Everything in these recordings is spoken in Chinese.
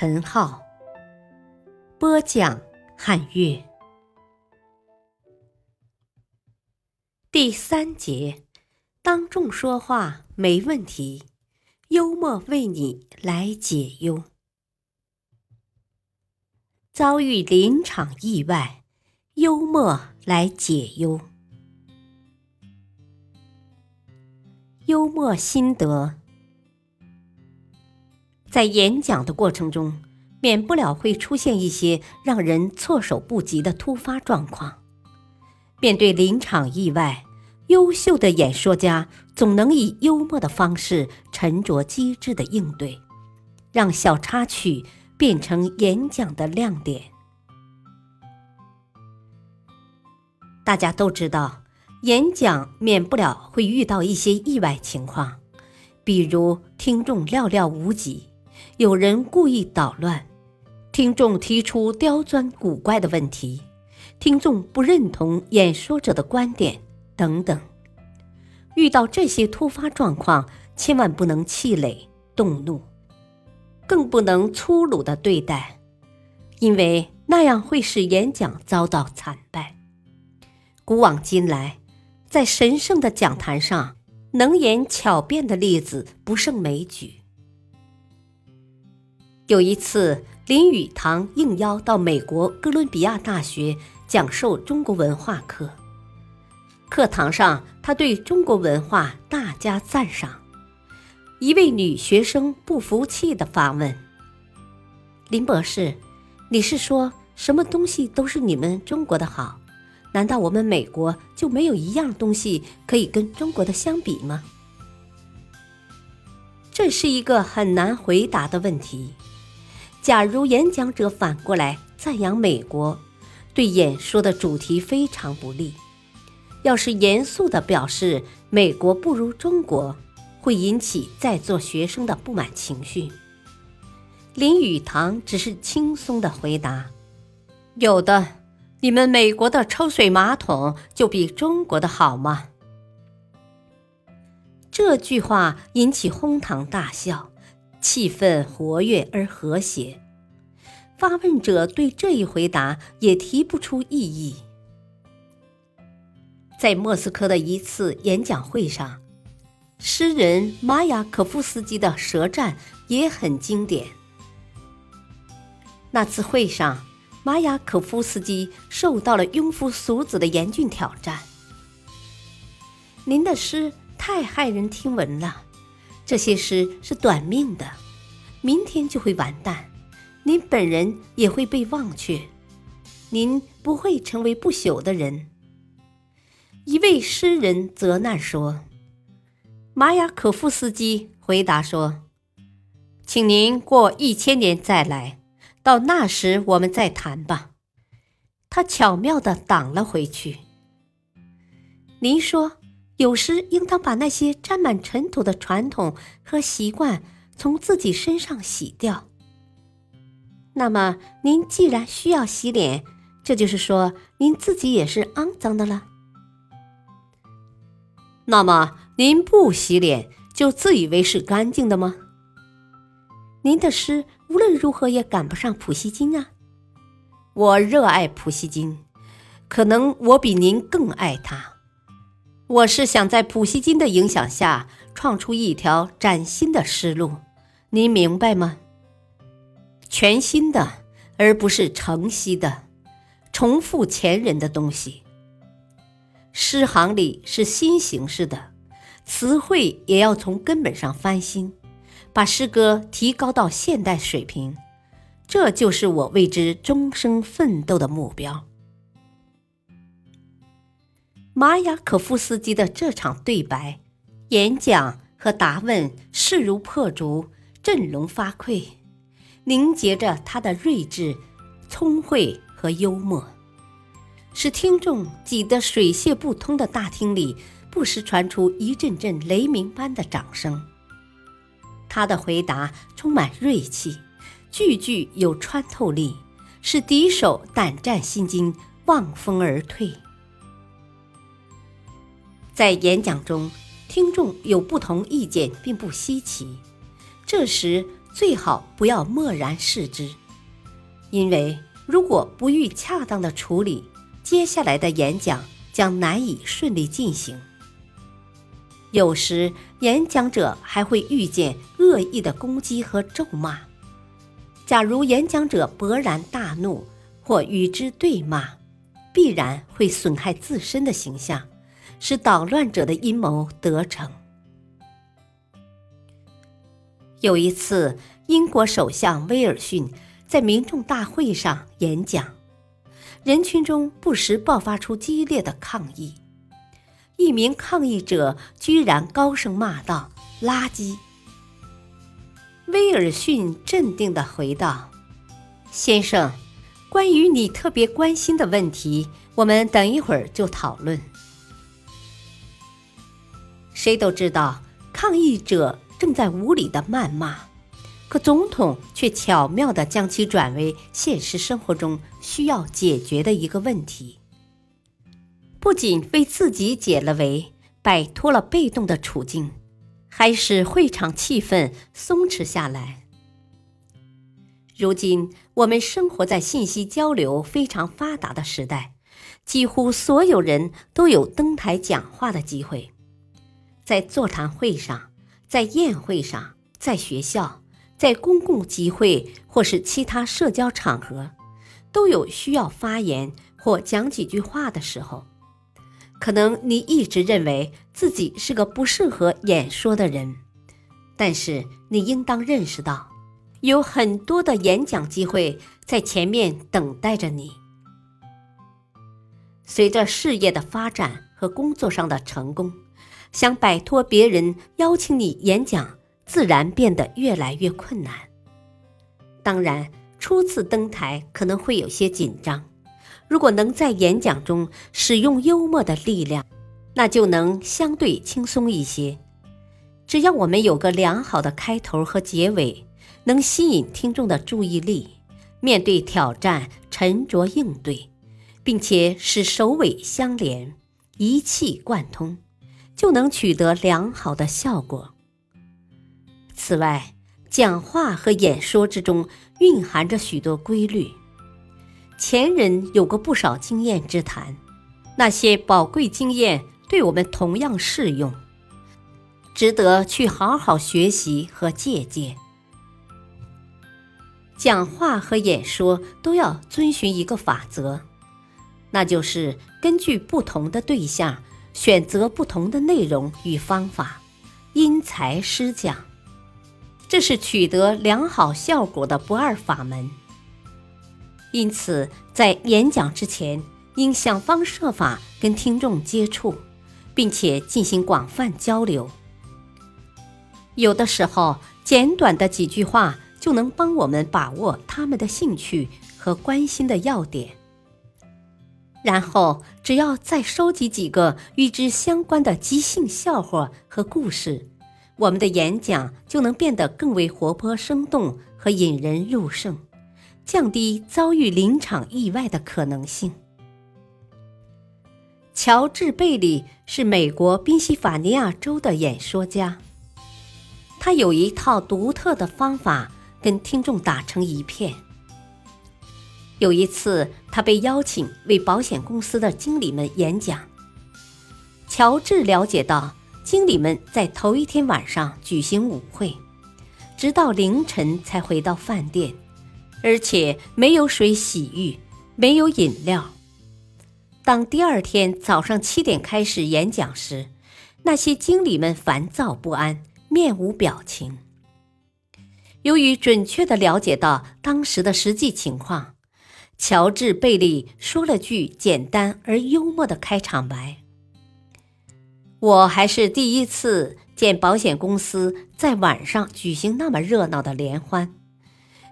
陈浩，播讲汉乐。第三节，当众说话没问题。幽默为你来解忧。遭遇临场意外，幽默来解忧。幽默心得：在演讲的过程中，免不了会出现一些让人措手不及的突发状况。面对临场意外，优秀的演说家总能以幽默的方式沉着机智的应对，让小插曲变成演讲的亮点。大家都知道，演讲免不了会遇到一些意外情况，比如听众寥寥无几，有人故意捣乱，听众提出刁钻古怪的问题，听众不认同演说者的观点。等等，遇到这些突发状况，千万不能气馁动怒，更不能粗鲁的对待，因为那样会使演讲遭到惨败。古往今来，在神圣的讲坛上，能言巧辩的例子不胜枚举。有一次，林语堂应邀到美国哥伦比亚大学讲授中国文化课。课堂上，他对中国文化大加赞赏。一位女学生不服气地发问：“林博士，你是说什么东西都是你们中国的好？难道我们美国就没有一样东西可以跟中国的相比吗？”这是一个很难回答的问题。假如演讲者反过来赞扬美国，对演说的主题非常不利。要是严肃地表示美国不如中国，会引起在座学生的不满情绪。林语堂只是轻松地回答：“有的，你们美国的抽水马桶就比中国的好吗？”这句话引起哄堂大笑，气氛活跃而和谐。发问者对这一回答也提不出异议。在莫斯科的一次演讲会上，诗人马雅可夫斯基的舌战也很经典。那次会上，马雅可夫斯基受到了庸夫俗子的严峻挑战。您的诗太骇人听闻了，这些诗是短命的，明天就会完蛋，您本人也会被忘却，您不会成为不朽的人。一位诗人责难说：“马雅可夫斯基回答说，请您过一千年再来，到那时我们再谈吧。”他巧妙地挡了回去。您说，有时应当把那些沾满尘土的传统和习惯从自己身上洗掉。那么，您既然需要洗脸，这就是说，您自己也是肮脏的了。那么您不洗脸就自以为是干净的吗？您的诗无论如何也赶不上普希金啊！我热爱普希金，可能我比您更爱他。我是想在普希金的影响下创出一条崭新的诗路，您明白吗？全新的，而不是承袭的、重复前人的东西。诗行里是新形式的，词汇也要从根本上翻新，把诗歌提高到现代水平，这就是我为之终生奋斗的目标。马雅可夫斯基的这场对白、演讲和答问势如破竹，振聋发聩，凝结着他的睿智、聪慧和幽默，使听众挤得水泄不通的大厅里不时传出一阵阵雷鸣般的掌声。他的回答充满锐气，句句有穿透力，使敌手胆战心惊、望风而退。在演讲中，听众有不同意见并不稀奇，这时最好不要漠然视之，因为如果不予恰当的处理，接下来的演讲将难以顺利进行。有时，演讲者还会遇见恶意的攻击和咒骂。假如演讲者勃然大怒或与之对骂，必然会损害自身的形象，使捣乱者的阴谋得逞。有一次，英国首相威尔逊在民众大会上演讲，人群中不时爆发出激烈的抗议。一名抗议者居然高声骂道：“垃圾！”威尔逊镇定地回道：“先生，关于你特别关心的问题，我们等一会儿就讨论。”谁都知道，抗议者正在无理的谩骂，可总统却巧妙地将其转为现实生活中需要解决的一个问题。不仅为自己解了围，摆脱了被动的处境，还使会场气氛松弛下来。如今，我们生活在信息交流非常发达的时代，几乎所有人都有登台讲话的机会，在座谈会上，在宴会上，在学校，在公共集会或是其他社交场合，都有需要发言或讲几句话的时候。可能你一直认为自己是个不适合演说的人，但是你应当认识到，有很多的演讲机会在前面等待着你。随着事业的发展和工作上的成功，想摆脱别人邀请你演讲，自然变得越来越困难。当然，初次登台可能会有些紧张。如果能在演讲中使用幽默的力量，那就能相对轻松一些。只要我们有个良好的开头和结尾，能吸引听众的注意力，面对挑战沉着应对，并且使首尾相连，一气贯通，就能取得良好的效果。此外，讲话和演说之中蕴含着许多规律。前人有过不少经验之谈，那些宝贵经验对我们同样适用，值得去好好学习和借鉴。讲话和演说都要遵循一个法则，那就是根据不同的对象选择不同的内容与方法，因材施教，这是取得良好效果的不二法门。因此，在演讲之前，应想方设法跟听众接触，并且进行广泛交流。有的时候，简短的几句话就能帮我们把握他们的兴趣和关心的要点。然后，只要再收集几个与之相关的即兴笑话和故事，我们的演讲就能变得更为活泼生动和引人入胜。降低遭遇临场意外的可能性。乔治·贝利是美国宾夕法尼亚州的演说家，他有一套独特的方法跟听众打成一片。有一次，他被邀请为保险公司的经理们演讲。乔治了解到，经理们在头一天晚上举行舞会，直到凌晨才回到饭店。而且没有水洗浴，没有饮料。当第二天早上七点开始演讲时，那些经理们烦躁不安，面无表情。由于准确地了解到当时的实际情况，乔治·贝利说了句简单而幽默的开场白：“我还是第一次见保险公司在晚上举行那么热闹的联欢。”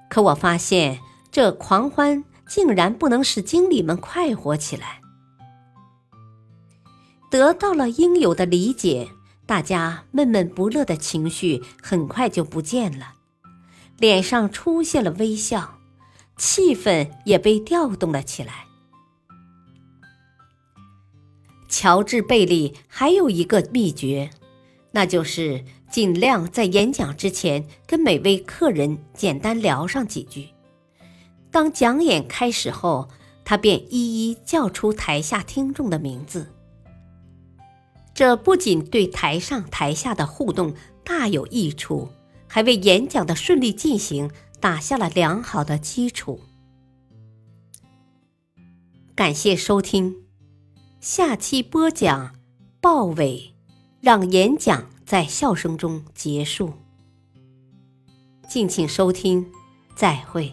可我发现这狂欢竟然不能使经理们快活起来。得到了应有的理解，大家闷闷不乐的情绪很快就不见了，脸上出现了微笑，气氛也被调动了起来。乔治·贝利还有一个秘诀，那就是尽量在演讲之前跟每位客人简单聊上几句。当讲演开始后，他便一一叫出台下听众的名字。这不仅对台上台下的互动大有益处，还为演讲的顺利进行打下了良好的基础。感谢收听，下期播讲鲍伟让演讲在笑声中结束。敬请收听，再会。